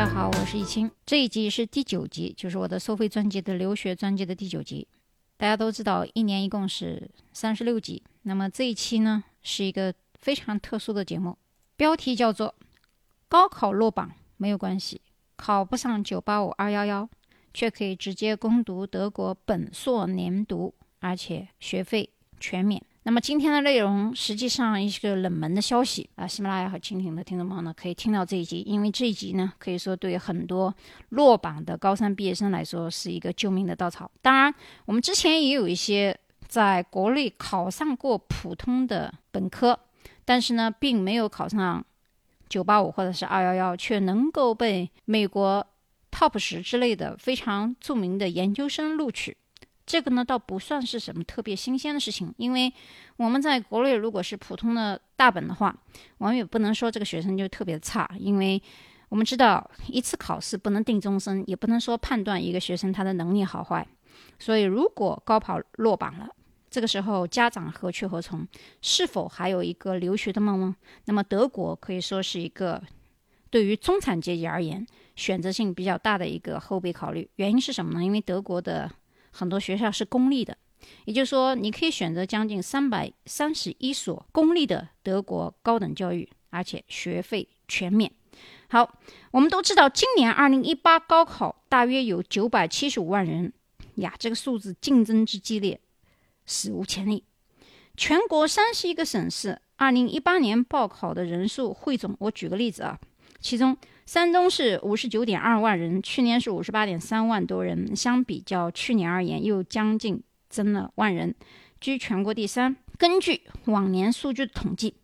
大家好，我是易清。这一集是第九集，就是我的收费专辑的留学专辑的第九集。大家都知道，一年一共是三十六集。那么这一期呢，是一个非常特殊的节目，标题叫做“高考落榜没有关系，考不上九八五二幺幺，却可以直接攻读德国本硕连读，而且学费全免”。那么今天的内容实际上一个冷门的消息啊，喜马拉雅和蜻蜓的听众朋友呢可以听到这一集，因为这一集呢可以说对很多落榜的高三毕业生来说是一个救命的稻草。当然，我们之前也有一些在国内考上过普通的本科，但是呢并没有考上九八五或者是二幺幺，却能够被美国 top 十之类的非常著名的研究生录取。这个呢，倒不算是什么特别新鲜的事情，因为我们在国内如果是普通的大本的话，我们也不能说这个学生就特别差，因为我们知道一次考试不能定终身，也不能说判断一个学生他的能力好坏。所以，如果高考落榜了，这个时候家长何去何从？是否还有一个留学的梦呢？那么，德国可以说是一个对于中产阶级而言选择性比较大的一个后备考虑。原因是什么呢？因为德国的。很多学校是公立的，也就是说，你可以选择将近三百三十一所公立的德国高等教育，而且学费全免。好，我们都知道，今年二零一八高考大约有九百七十五万人呀，这个数字竞争之激烈，史无前例。全国三十一个省市二零一八年报考的人数汇总，我举个例子啊，其中。山东是五十九点二万人，去年是五十八点三万多人，相比较去年而言，又将近增了万人，居全国第三。根据往年数据的统计，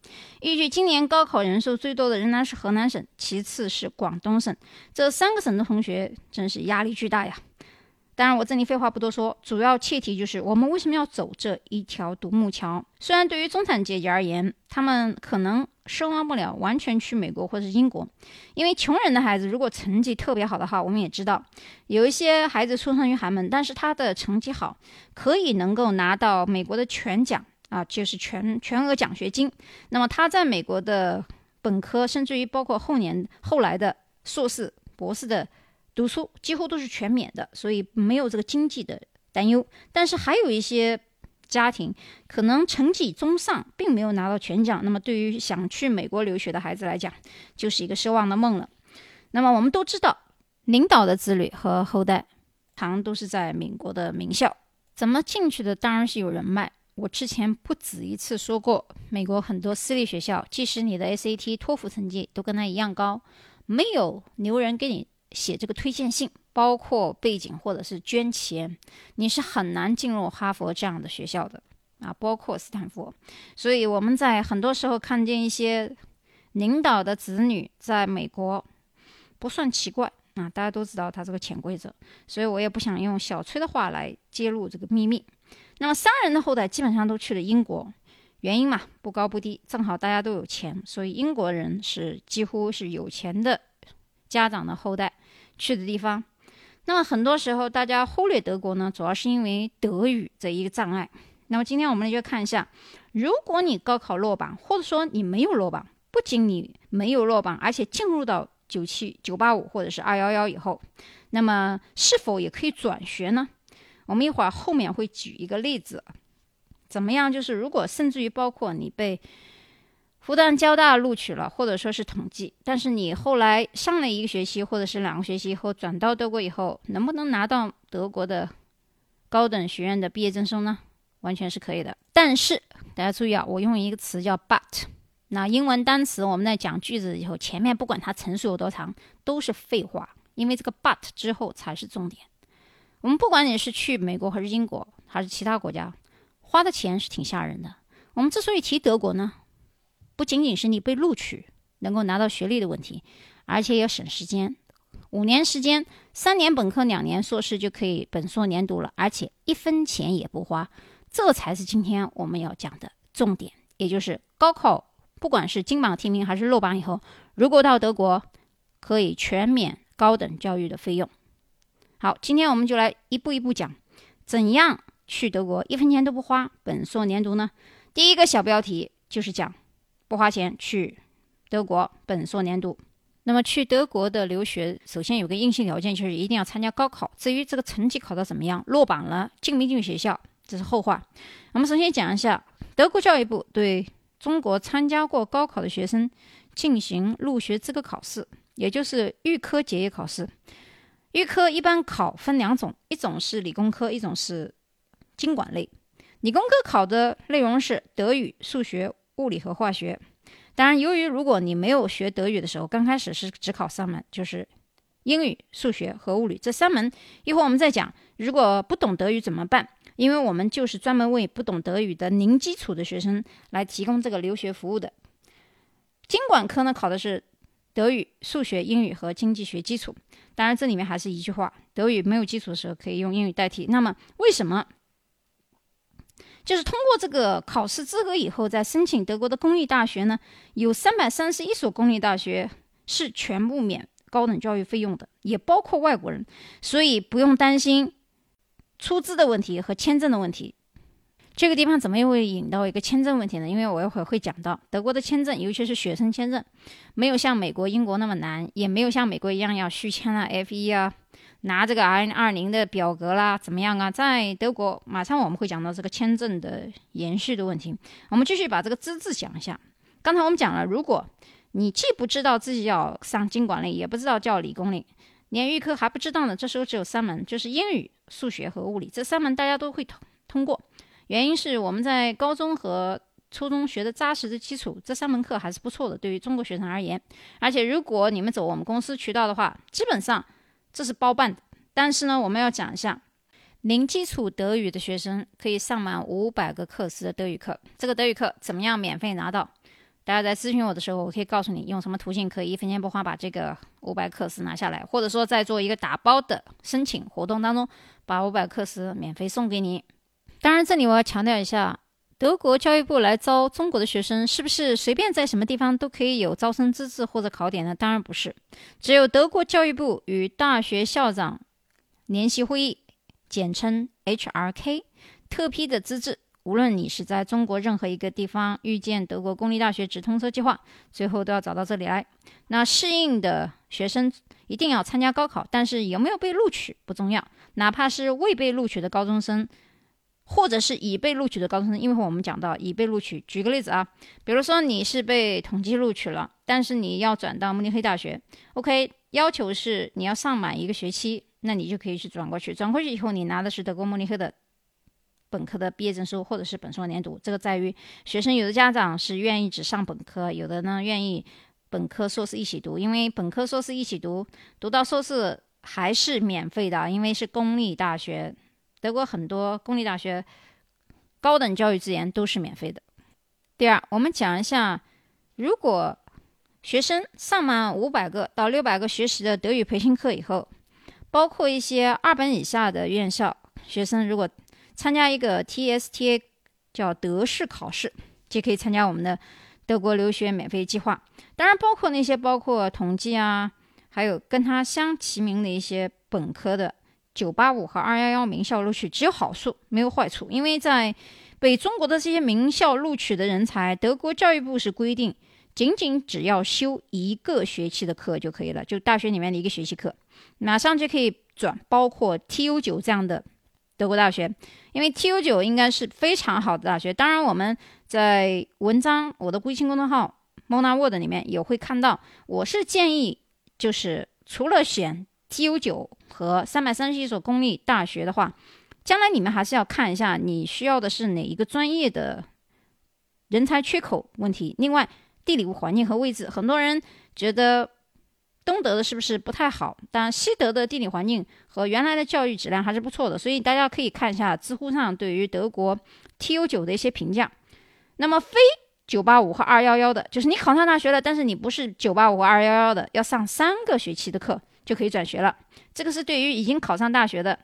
依据今年高考人数最多的仍然是河南省，其次是广东省，这三个省的同学真是压力巨大呀。当然，我这里废话不多说，主要切题就是我们为什么要走这一条独木桥？虽然对于中产阶级而言，他们可能奢望不了完全去美国或者是英国，因为穷人的孩子如果成绩特别好的话，我们也知道有一些孩子出生于寒门，但是他的成绩好，可以能够拿到美国的全奖啊，就是全全额奖学金。那么他在美国的本科，甚至于包括后年后来的硕士、博士的。读书几乎都是全免的，所以没有这个经济的担忧。但是还有一些家庭可能成绩中上，并没有拿到全奖。那么对于想去美国留学的孩子来讲，就是一个奢望的梦了。那么我们都知道，领导的子女和后代，常都是在美国的名校。怎么进去的？当然是有人脉。我之前不止一次说过，美国很多私立学校，即使你的 SAT、托福成绩都跟他一样高，没有牛人给你。写这个推荐信，包括背景或者是捐钱，你是很难进入哈佛这样的学校的啊，包括斯坦福。所以我们在很多时候看见一些领导的子女在美国，不算奇怪啊，大家都知道他这个潜规则。所以我也不想用小崔的话来揭露这个秘密。那么商人的后代基本上都去了英国，原因嘛，不高不低，正好大家都有钱，所以英国人是几乎是有钱的。家长的后代去的地方，那么很多时候大家忽略德国呢，主要是因为德语这一个障碍。那么今天我们就看一下，如果你高考落榜，或者说你没有落榜，不仅你没有落榜，而且进入到九七九八五或者是二幺幺以后，那么是否也可以转学呢？我们一会儿后面会举一个例子，怎么样？就是如果甚至于包括你被。复旦交大录取了，或者说是统计，但是你后来上了一个学期或者是两个学期以后转到德国以后，能不能拿到德国的高等学院的毕业证书呢？完全是可以的。但是大家注意啊，我用一个词叫 but。那英文单词我们在讲句子以后，前面不管它陈述有多长，都是废话，因为这个 but 之后才是重点。我们不管你是去美国还是英国还是其他国家，花的钱是挺吓人的。我们之所以提德国呢？不仅仅是你被录取能够拿到学历的问题，而且也省时间。五年时间，三年本科，两年硕士就可以本硕连读了，而且一分钱也不花。这才是今天我们要讲的重点，也就是高考，不管是金榜题名还是落榜以后，如果到德国，可以全免高等教育的费用。好，今天我们就来一步一步讲，怎样去德国一分钱都不花，本硕连读呢？第一个小标题就是讲。不花钱去德国本硕连读，那么去德国的留学，首先有个硬性条件，就是一定要参加高考。至于这个成绩考得怎么样，落榜了进没进学校，这是后话。我们首先讲一下德国教育部对中国参加过高考的学生进行入学资格考试，也就是预科结业考试。预科一般考分两种，一种是理工科，一种是经管类。理工科考的内容是德语、数学、物理和化学。当然，由于如果你没有学德语的时候，刚开始是只考三门，就是英语、数学和物理这三门。一会儿我们再讲，如果不懂德语怎么办？因为我们就是专门为不懂德语的零基础的学生来提供这个留学服务的。经管科呢，考的是德语、数学、英语和经济学基础。当然，这里面还是一句话：德语没有基础的时候，可以用英语代替。那么，为什么？就是通过这个考试资格以后，再申请德国的公立大学呢，有三百三十一所公立大学是全部免高等教育费用的，也包括外国人，所以不用担心出资的问题和签证的问题。这个地方怎么又会引到一个签证问题呢？因为我一会儿会讲到德国的签证，尤其是学生签证，没有像美国、英国那么难，也没有像美国一样要续签啊、F 一啊。拿这个 N 二零的表格啦，怎么样啊？在德国，马上我们会讲到这个签证的延续的问题。我们继续把这个资质讲一下。刚才我们讲了，如果你既不知道自己要上经管类，也不知道叫理工类，连预科还不知道呢，这时候只有三门，就是英语、数学和物理这三门，大家都会通通过。原因是我们在高中和初中学的扎实的基础，这三门课还是不错的，对于中国学生而言。而且如果你们走我们公司渠道的话，基本上。这是包办的，但是呢，我们要讲一下，零基础德语的学生可以上满五百个课时的德语课。这个德语课怎么样免费拿到？大家在咨询我的时候，我可以告诉你用什么途径可以一分钱不花把这个五百课时拿下来，或者说在做一个打包的申请活动当中，把五百课时免费送给你。当然，这里我要强调一下。德国教育部来招中国的学生，是不是随便在什么地方都可以有招生资质或者考点呢？当然不是，只有德国教育部与大学校长联席会议（简称 HRK） 特批的资质。无论你是在中国任何一个地方遇见德国公立大学直通车计划，最后都要找到这里来。那适应的学生一定要参加高考，但是有没有被录取不重要，哪怕是未被录取的高中生。或者是已被录取的高中生，因为我们讲到已被录取。举个例子啊，比如说你是被统计录取了，但是你要转到慕尼黑大学，OK，要求是你要上满一个学期，那你就可以去转过去。转过去以后，你拿的是德国慕尼黑的本科的毕业证书，或者是本硕连读。这个在于学生有的家长是愿意只上本科，有的呢愿意本科硕士一起读，因为本科硕士一起读，读到硕士还是免费的，因为是公立大学。德国很多公立大学高等教育资源都是免费的。第二，我们讲一下，如果学生上满五百个到六百个学时的德语培训课以后，包括一些二本以下的院校学生，如果参加一个 TSTA 叫德式考试，就可以参加我们的德国留学免费计划。当然，包括那些包括统计啊，还有跟它相齐名的一些本科的。九八五和二幺幺名校录取只有好处没有坏处，因为在被中国的这些名校录取的人才，德国教育部是规定，仅仅只要修一个学期的课就可以了，就大学里面的一个学期课，马上就可以转，包括 TU 九这样的德国大学，因为 TU 九应该是非常好的大学。当然，我们在文章我的微信公众号 Mona Word 里面也会看到，我是建议就是除了选。TU 九和三百三十一所公立大学的话，将来你们还是要看一下你需要的是哪一个专业的人才缺口问题。另外，地理环境和位置，很多人觉得东德的是不是不太好？但西德的地理环境和原来的教育质量还是不错的，所以大家可以看一下知乎上对于德国 TU 九的一些评价。那么，非九八五和二幺幺的，就是你考上大学了，但是你不是九八五和二幺幺的，要上三个学期的课。就可以转学了。这个是对于已经考上大学的，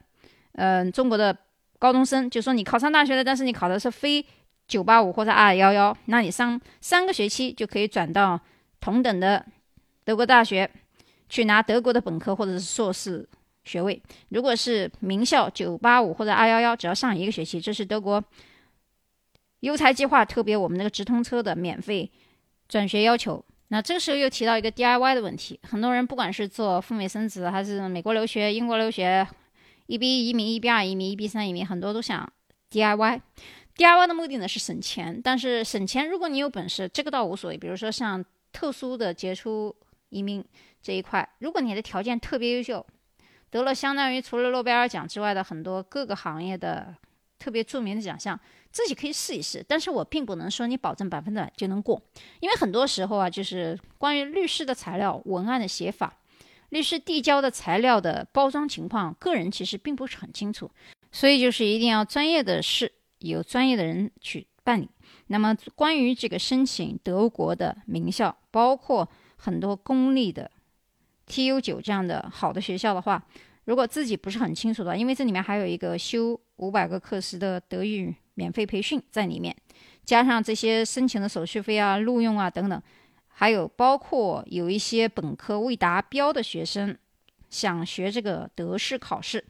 嗯，中国的高中生，就说你考上大学了，但是你考的是非九八五或者二幺幺，那你上三个学期就可以转到同等的德国大学去拿德国的本科或者是硕士学位。如果是名校九八五或者二幺幺，只要上一个学期，这是德国优才计划特别我们那个直通车的免费转学要求。那这个时候又提到一个 DIY 的问题，很多人不管是做赴美生子，还是美国留学、英国留学，一 B 移民、一 B 二移民、一 B 三移民，很多都想 DIY。DIY 的目的呢是省钱，但是省钱如果你有本事，这个倒无所谓。比如说像特殊的杰出移民这一块，如果你的条件特别优秀，得了相当于除了诺贝尔奖之外的很多各个行业的特别著名的奖项。自己可以试一试，但是我并不能说你保证百分之百就能过，因为很多时候啊，就是关于律师的材料、文案的写法、律师递交的材料的包装情况，个人其实并不是很清楚，所以就是一定要专业的事，有专业的人去办理。那么关于这个申请德国的名校，包括很多公立的 TU 九这样的好的学校的话，如果自己不是很清楚的，因为这里面还有一个修五百个课时的德语。免费培训在里面，加上这些申请的手续费啊、录用啊等等，还有包括有一些本科未达标的学生想学这个德式考试，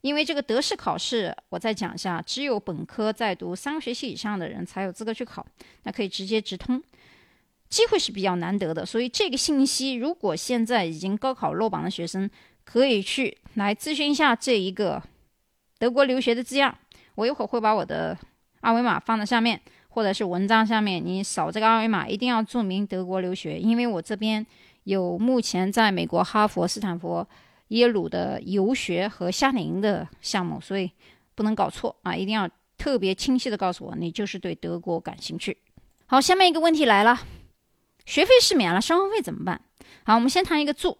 因为这个德式考试，我再讲一下，只有本科在读三个学期以上的人才有资格去考，那可以直接直通，机会是比较难得的。所以这个信息，如果现在已经高考落榜的学生，可以去来咨询一下这一个德国留学的字样。我一会儿会把我的二维码放在下面，或者是文章下面，你扫这个二维码，一定要注明德国留学，因为我这边有目前在美国哈佛、斯坦福、耶鲁的游学和夏令营的项目，所以不能搞错啊！一定要特别清晰的告诉我，你就是对德国感兴趣。好，下面一个问题来了，学费是免了，生活费怎么办？好，我们先谈一个住，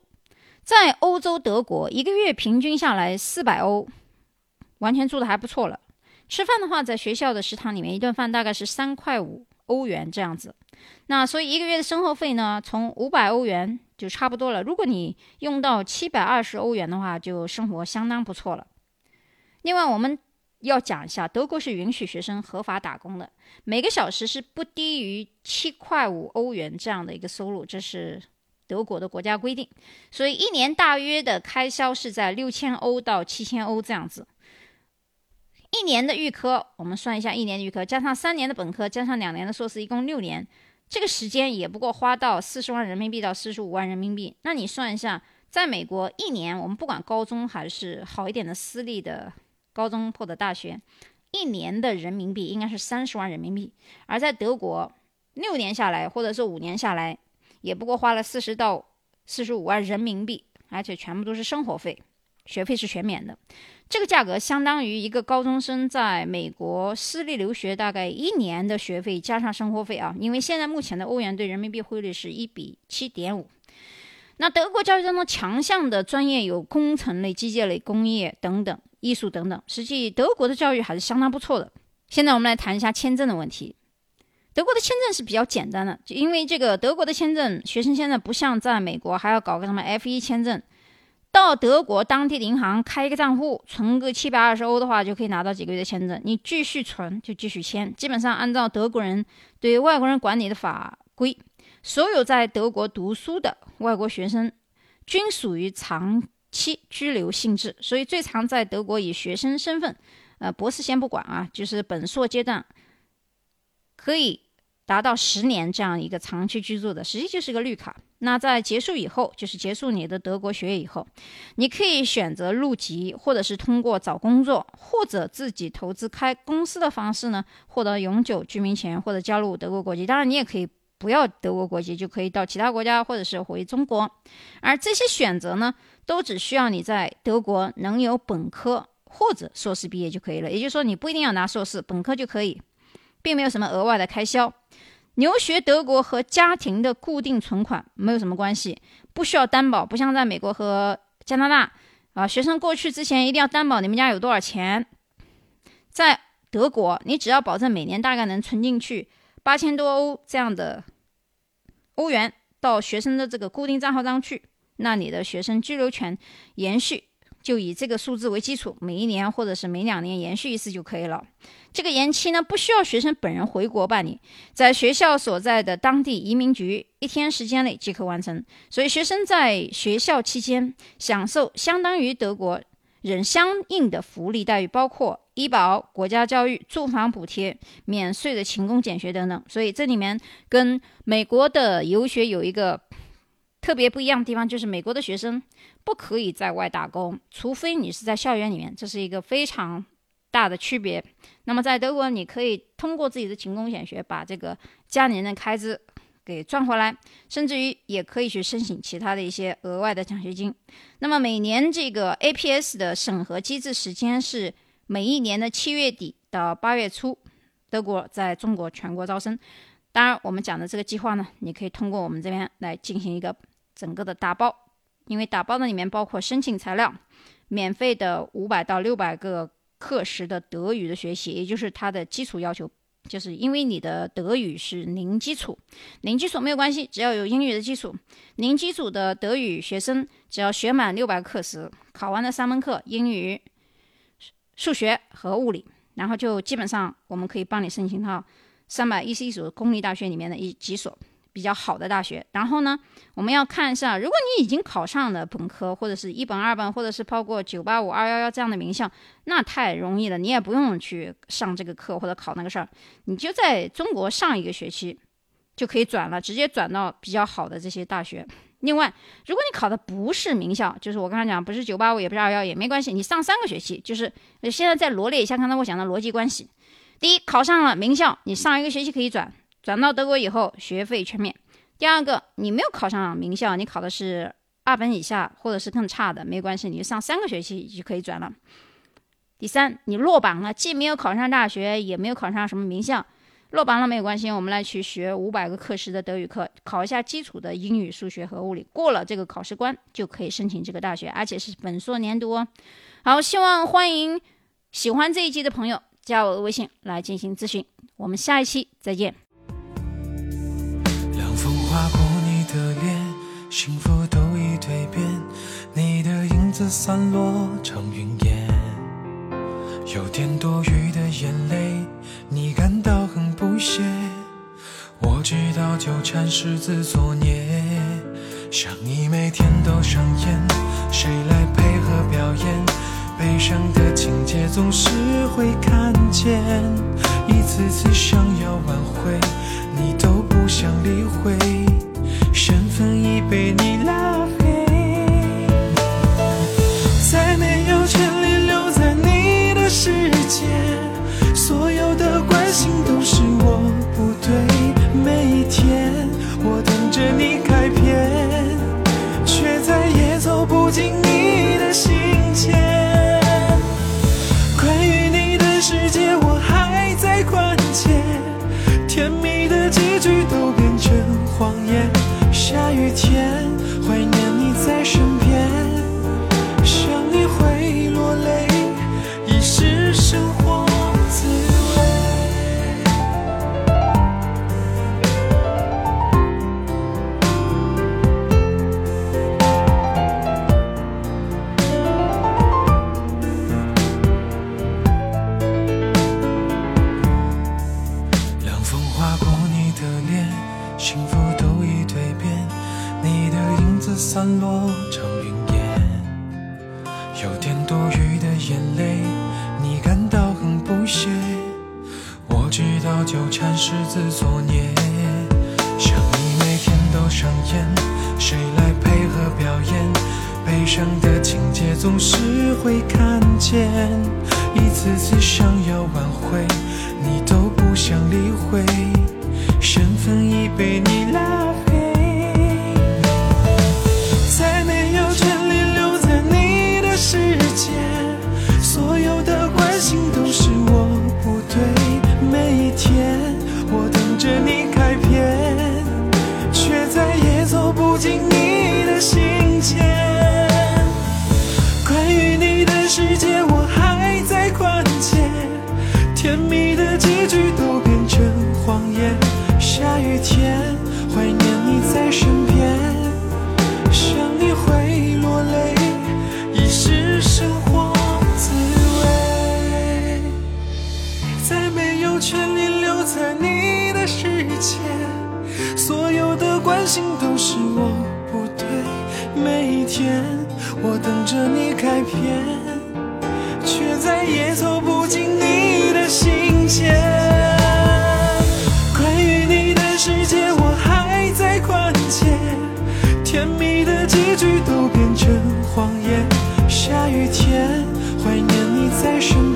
在欧洲德国一个月平均下来四百欧，完全住的还不错了。吃饭的话，在学校的食堂里面，一顿饭大概是三块五欧元这样子。那所以一个月的生活费呢，从五百欧元就差不多了。如果你用到七百二十欧元的话，就生活相当不错了。另外，我们要讲一下，德国是允许学生合法打工的，每个小时是不低于七块五欧元这样的一个收入，这是德国的国家规定。所以一年大约的开销是在六千欧到七千欧这样子。一年的预科，我们算一下，一年的预科加上三年的本科，加上两年的硕士，一共六年，这个时间也不过花到四十万人民币到四十五万人民币。那你算一下，在美国一年，我们不管高中还是好一点的私立的高中或者大学，一年的人民币应该是三十万人民币。而在德国，六年下来，或者是五年下来，也不过花了四十到四十五万人民币，而且全部都是生活费，学费是全免的。这个价格相当于一个高中生在美国私立留学大概一年的学费加上生活费啊，因为现在目前的欧元对人民币汇率是一比七点五。那德国教育当中强项的专业有工程类、机械类、工业等等、艺术等等，实际德国的教育还是相当不错的。现在我们来谈一下签证的问题。德国的签证是比较简单的，就因为这个德国的签证，学生签证不像在美国还要搞个什么 F 一签证。到德国当地的银行开一个账户，存个七百二十欧的话，就可以拿到几个月的签证。你继续存就继续签，基本上按照德国人对外国人管理的法规，所有在德国读书的外国学生均属于长期居留性质。所以最长在德国以学生身份，呃，博士先不管啊，就是本硕阶段可以达到十年这样一个长期居住的，实际就是个绿卡。那在结束以后，就是结束你的德国学业以后，你可以选择入籍，或者是通过找工作，或者自己投资开公司的方式呢，获得永久居民权或者加入德国国籍。当然，你也可以不要德国国籍，就可以到其他国家，或者是回中国。而这些选择呢，都只需要你在德国能有本科或者硕士毕业就可以了。也就是说，你不一定要拿硕士，本科就可以，并没有什么额外的开销。留学德国和家庭的固定存款没有什么关系，不需要担保，不像在美国和加拿大啊，学生过去之前一定要担保你们家有多少钱。在德国，你只要保证每年大概能存进去八千多欧这样的欧元到学生的这个固定账号上去，那你的学生居留权延续。就以这个数字为基础，每一年或者是每两年延续一次就可以了。这个延期呢，不需要学生本人回国办理，在学校所在的当地移民局一天时间内即可完成。所以，学生在学校期间享受相当于德国人相应的福利待遇，包括医保、国家教育、住房补贴、免税的勤工俭学等等。所以这里面跟美国的游学有一个特别不一样的地方，就是美国的学生不可以在外打工，除非你是在校园里面，这是一个非常大的区别。那么在德国，你可以通过自己的勤工俭学，把这个家里人的开支。给赚回来，甚至于也可以去申请其他的一些额外的奖学金。那么每年这个 APS 的审核机制时间是每一年的七月底到八月初。德国在中国全国招生，当然我们讲的这个计划呢，你可以通过我们这边来进行一个整个的打包，因为打包的里面包括申请材料、免费的五百到六百个课时的德语的学习，也就是它的基础要求。就是因为你的德语是零基础，零基础没有关系，只要有英语的基础。零基础的德语学生只要学满六百课时，考完了三门课，英语、数学和物理，然后就基本上我们可以帮你申请到三百一十一所公立大学里面的一几所。比较好的大学，然后呢，我们要看一下，如果你已经考上了本科，或者是一本、二本，或者是包括九八五、二幺幺这样的名校，那太容易了，你也不用去上这个课或者考那个事儿，你就在中国上一个学期就可以转了，直接转到比较好的这些大学。另外，如果你考的不是名校，就是我刚才讲不是九八五，也不是二幺，也没关系，你上三个学期，就是现在再罗列一下刚才我讲的逻辑关系。第一，考上了名校，你上一个学期可以转。转到德国以后，学费全免。第二个，你没有考上名校，你考的是二本以下或者是更差的，没关系，你上三个学期就可以转了。第三，你落榜了，既没有考上大学，也没有考上什么名校，落榜了没有关系，我们来去学五百个课时的德语课，考一下基础的英语、数学和物理，过了这个考试关就可以申请这个大学，而且是本硕连读哦。好，希望欢迎喜欢这一期的朋友加我的微信来进行咨询，我们下一期再见。幸福都已蜕变，你的影子散落成云烟，有点多余的眼泪，你感到很不屑。我知道纠缠是自作孽，想你每天都上演，谁来配合表演？悲伤的情节总是会看见，一次次想要挽回，你都不想理会。身份已被你拉黑，再没有权利留在你的世界。所有的关心都是我不对，每一天我等着你改变，却再也走不进自作孽，想你每天都上演，谁来配合表演？悲伤的情节总是会看见，一次次想要挽回，你都不想理会，身份已被你拉世界我还在关切甜蜜的结局都变成谎言下雨天怀念你在身边想你会落泪已是生活滋味再没有权利留在你的世界所有的关心都是我不对每一天我等着你改变再也走不进你的心间，关于你的世界我还在宽解，甜蜜的结局都变成谎言，下雨天怀念你在身边。